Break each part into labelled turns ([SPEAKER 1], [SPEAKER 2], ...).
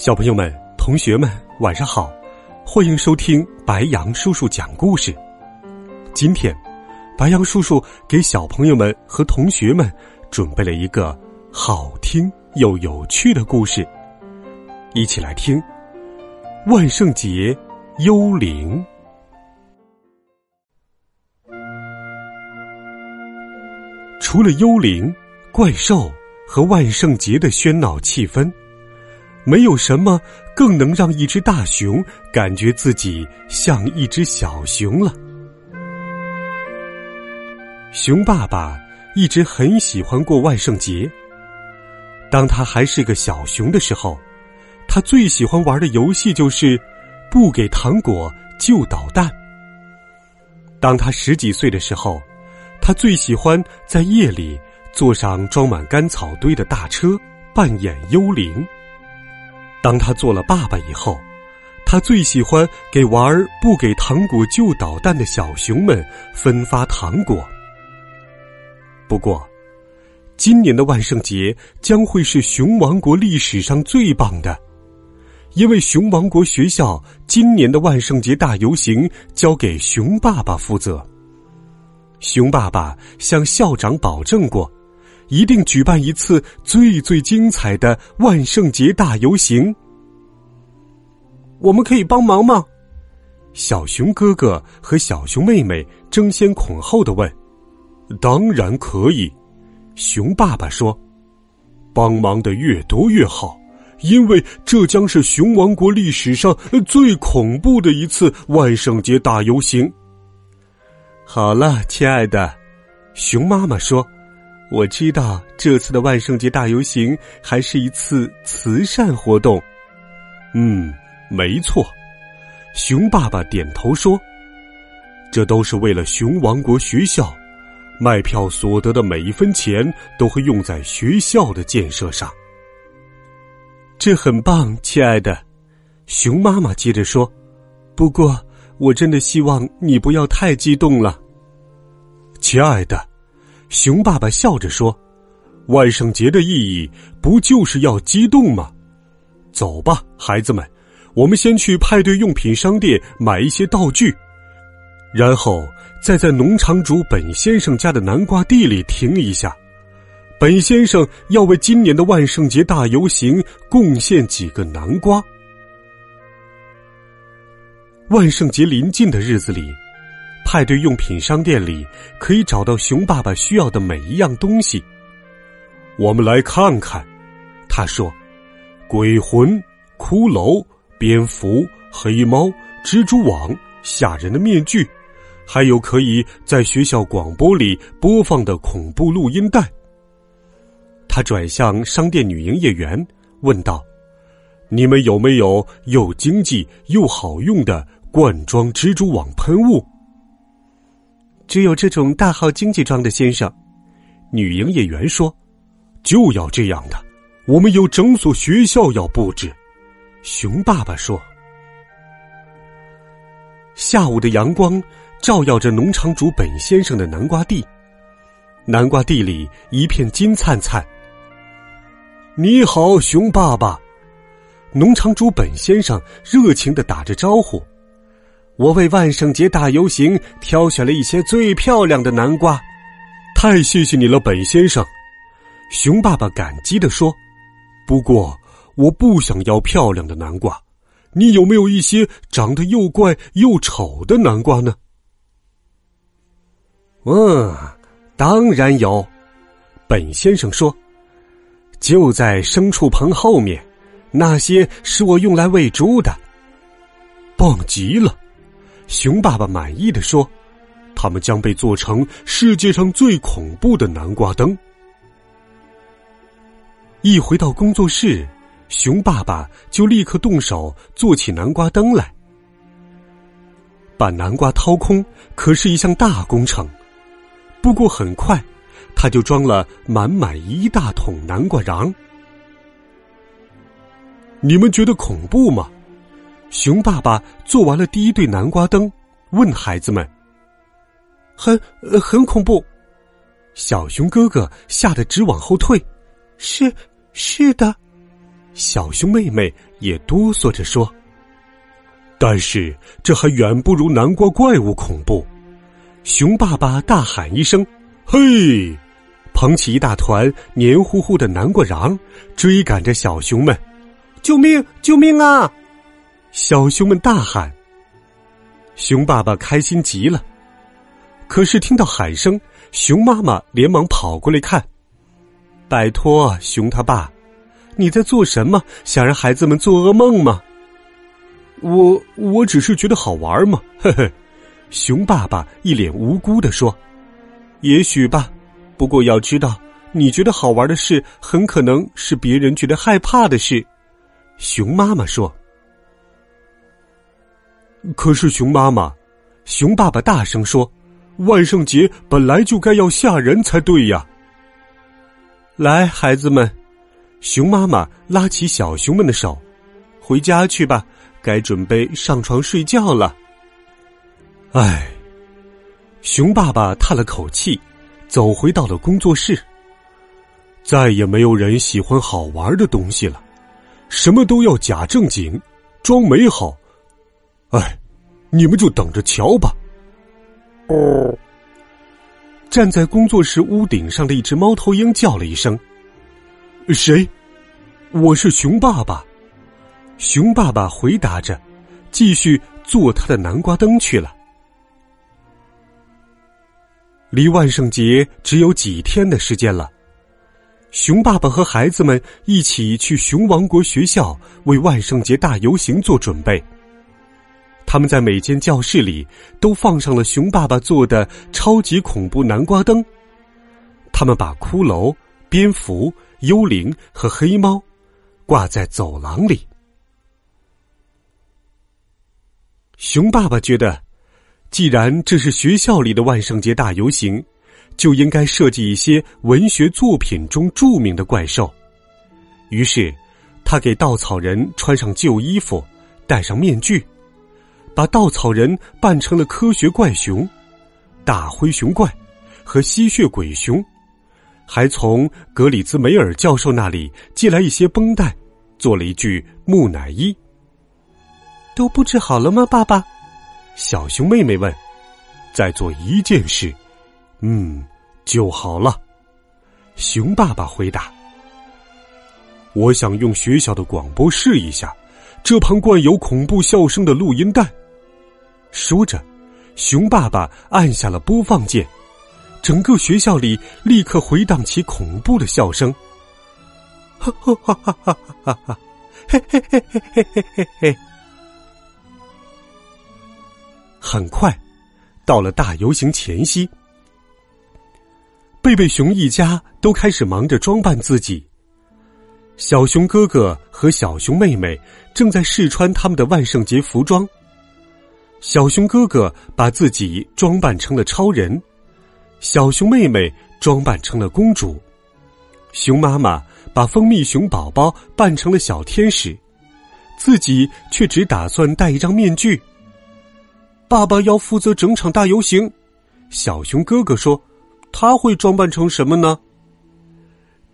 [SPEAKER 1] 小朋友们、同学们，晚上好！欢迎收听白杨叔叔讲故事。今天，白杨叔叔给小朋友们和同学们准备了一个好听又有趣的故事，一起来听《万圣节幽灵》。除了幽灵、怪兽和万圣节的喧闹气氛。没有什么更能让一只大熊感觉自己像一只小熊了。熊爸爸一直很喜欢过万圣节。当他还是个小熊的时候，他最喜欢玩的游戏就是不给糖果就捣蛋。当他十几岁的时候，他最喜欢在夜里坐上装满干草堆的大车，扮演幽灵。当他做了爸爸以后，他最喜欢给玩儿不给糖果就捣蛋的小熊们分发糖果。不过，今年的万圣节将会是熊王国历史上最棒的，因为熊王国学校今年的万圣节大游行交给熊爸爸负责。熊爸爸向校长保证过。一定举办一次最最精彩的万圣节大游行。我们可以帮忙吗？小熊哥哥和小熊妹妹争先恐后的问。当然可以，熊爸爸说：“帮忙的越多越好，因为这将是熊王国历史上最恐怖的一次万圣节大游行。”好了，亲爱的，熊妈妈说。我知道这次的万圣节大游行还是一次慈善活动。嗯，没错，熊爸爸点头说：“这都是为了熊王国学校，卖票所得的每一分钱都会用在学校的建设上。”这很棒，亲爱的。熊妈妈接着说：“不过，我真的希望你不要太激动了，亲爱的。”熊爸爸笑着说：“万圣节的意义不就是要激动吗？走吧，孩子们，我们先去派对用品商店买一些道具，然后再在农场主本先生家的南瓜地里停一下。本先生要为今年的万圣节大游行贡献几个南瓜。万圣节临近的日子里。”派对用品商店里可以找到熊爸爸需要的每一样东西。我们来看看，他说：“鬼魂、骷髅、蝙蝠、黑猫、蜘蛛网、吓人的面具，还有可以在学校广播里播放的恐怖录音带。”他转向商店女营业员，问道：“你们有没有又经济又好用的罐装蜘蛛网喷雾？”只有这种大号经济装的先生，女营业员说：“就要这样的，我们有整所学校要布置。”熊爸爸说：“下午的阳光照耀着农场主本先生的南瓜地，南瓜地里一片金灿灿。”你好，熊爸爸，农场主本先生热情的打着招呼。我为万圣节大游行挑选了一些最漂亮的南瓜，太谢谢你了，本先生。熊爸爸感激的说：“不过我不想要漂亮的南瓜，你有没有一些长得又怪又丑的南瓜呢？”“嗯，当然有。”本先生说：“就在牲畜棚后面，那些是我用来喂猪的。”棒极了。熊爸爸满意的说：“他们将被做成世界上最恐怖的南瓜灯。”一回到工作室，熊爸爸就立刻动手做起南瓜灯来。把南瓜掏空可是一项大工程，不过很快，他就装了满满一大桶南瓜瓤。你们觉得恐怖吗？熊爸爸做完了第一对南瓜灯，问孩子们：“很很恐怖。”小熊哥哥吓得直往后退。“是是的。”小熊妹妹也哆嗦着说。但是这还远不如南瓜怪物恐怖！熊爸爸大喊一声：“嘿！”捧起一大团黏糊糊的南瓜瓤，追赶着小熊们：“救命！救命啊！”小熊们大喊。熊爸爸开心极了，可是听到喊声，熊妈妈连忙跑过来看。拜托，熊他爸，你在做什么？想让孩子们做噩梦吗？我我只是觉得好玩嘛，嘿嘿。熊爸爸一脸无辜的说：“也许吧，不过要知道，你觉得好玩的事，很可能是别人觉得害怕的事。”熊妈妈说：“可是，熊妈妈，熊爸爸大声说，万圣节本来就该要吓人才对呀。”来，孩子们，熊妈妈拉起小熊们的手，回家去吧。该准备上床睡觉了。唉，熊爸爸叹了口气，走回到了工作室。再也没有人喜欢好玩的东西了，什么都要假正经，装美好。唉，你们就等着瞧吧。哦，站在工作室屋顶上的一只猫头鹰叫了一声：“谁？我是熊爸爸。”熊爸爸回答着，继续做他的南瓜灯去了。离万圣节只有几天的时间了，熊爸爸和孩子们一起去熊王国学校为万圣节大游行做准备。他们在每间教室里都放上了熊爸爸做的超级恐怖南瓜灯。他们把骷髅、蝙蝠、幽灵和黑猫挂在走廊里。熊爸爸觉得，既然这是学校里的万圣节大游行，就应该设计一些文学作品中著名的怪兽。于是，他给稻草人穿上旧衣服，戴上面具，把稻草人扮成了科学怪熊、大灰熊怪和吸血鬼熊，还从格里兹梅尔教授那里借来一些绷带，做了一具木乃伊。都布置好了吗，爸爸？小熊妹妹问。再做一件事，嗯，就好了。熊爸爸回答。我想用学校的广播试一下这盘灌有恐怖笑声的录音带。说着，熊爸爸按下了播放键，整个学校里立刻回荡起恐怖的笑声。哈哈哈哈哈哈哈！嘿嘿嘿嘿嘿嘿嘿嘿！很快，到了大游行前夕，贝贝熊一家都开始忙着装扮自己。小熊哥哥和小熊妹妹正在试穿他们的万圣节服装。小熊哥哥把自己装扮成了超人，小熊妹妹装扮成了公主，熊妈妈把蜂蜜熊宝宝扮成了小天使，自己却只打算戴一张面具。爸爸要负责整场大游行，小熊哥哥说：“他会装扮成什么呢？”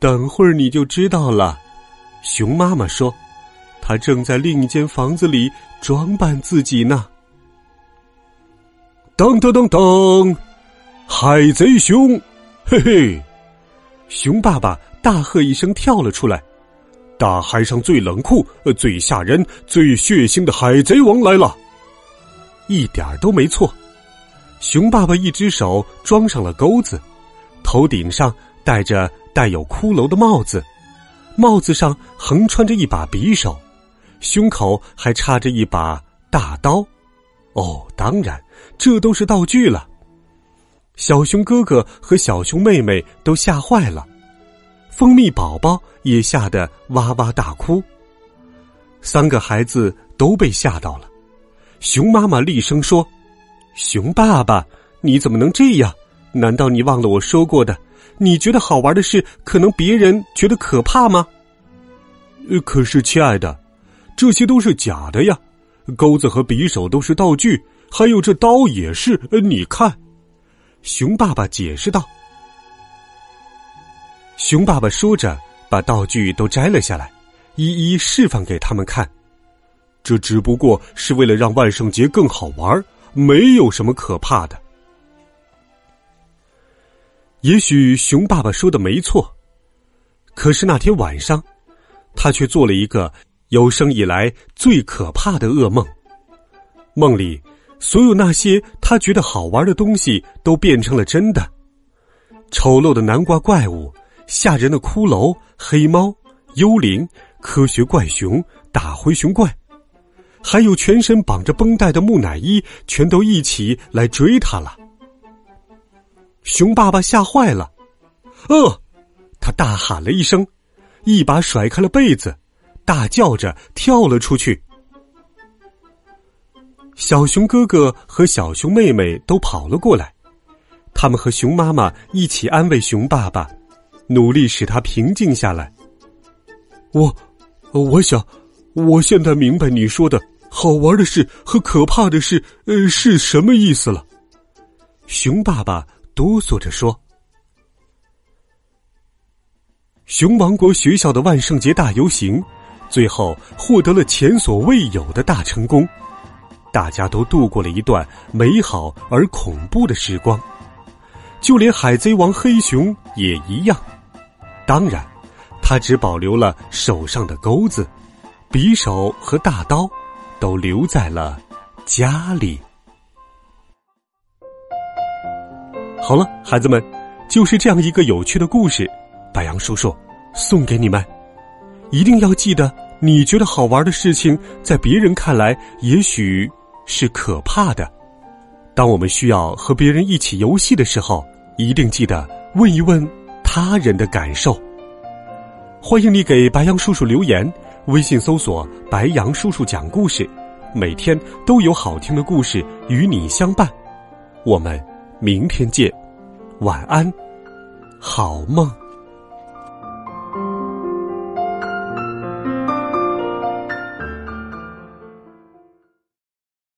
[SPEAKER 1] 等会儿你就知道了。熊妈妈说：“他正在另一间房子里装扮自己呢。”噔噔噔噔，海贼熊，嘿嘿！熊爸爸大喝一声，跳了出来。大海上最冷酷、最吓人、最血腥的海贼王来了。一点都没错，熊爸爸一只手装上了钩子，头顶上戴着带有骷髅的帽子，帽子上横穿着一把匕首，胸口还插着一把大刀。哦，当然，这都是道具了。小熊哥哥和小熊妹妹都吓坏了，蜂蜜宝宝也吓得哇哇大哭。三个孩子都被吓到了。熊妈妈厉声说：“熊爸爸，你怎么能这样？难道你忘了我说过的？你觉得好玩的事，可能别人觉得可怕吗？”，可是，亲爱的，这些都是假的呀。钩子和匕首都是道具，还有这刀也是。你看，熊爸爸解释道。熊爸爸说着，把道具都摘了下来，一一示范给他们看。这只不过是为了让万圣节更好玩，没有什么可怕的。也许熊爸爸说的没错，可是那天晚上，他却做了一个有生以来最可怕的噩梦。梦里，所有那些他觉得好玩的东西都变成了真的：丑陋的南瓜怪物。吓人的骷髅、黑猫、幽灵、科学怪熊、大灰熊怪，还有全身绑着绷带的木乃伊，全都一起来追他了。熊爸爸吓坏了，呃，他大喊了一声，一把甩开了被子，大叫着跳了出去。小熊哥哥和小熊妹妹都跑了过来，他们和熊妈妈一起安慰熊爸爸。努力使他平静下来。我，我想，我现在明白你说的好玩的事和可怕的事，呃，是什么意思了。熊爸爸哆嗦着说：“熊王国学校的万圣节大游行，最后获得了前所未有的大成功，大家都度过了一段美好而恐怖的时光，就连海贼王黑熊也一样。”当然，他只保留了手上的钩子，匕首和大刀都留在了家里。好了，孩子们，就是这样一个有趣的故事，白杨叔叔送给你们。一定要记得，你觉得好玩的事情，在别人看来也许是可怕的。当我们需要和别人一起游戏的时候，一定记得问一问。他人的感受，欢迎你给白杨叔叔留言。微信搜索“白杨叔叔讲故事”，每天都有好听的故事与你相伴。我们明天见，晚安，好梦。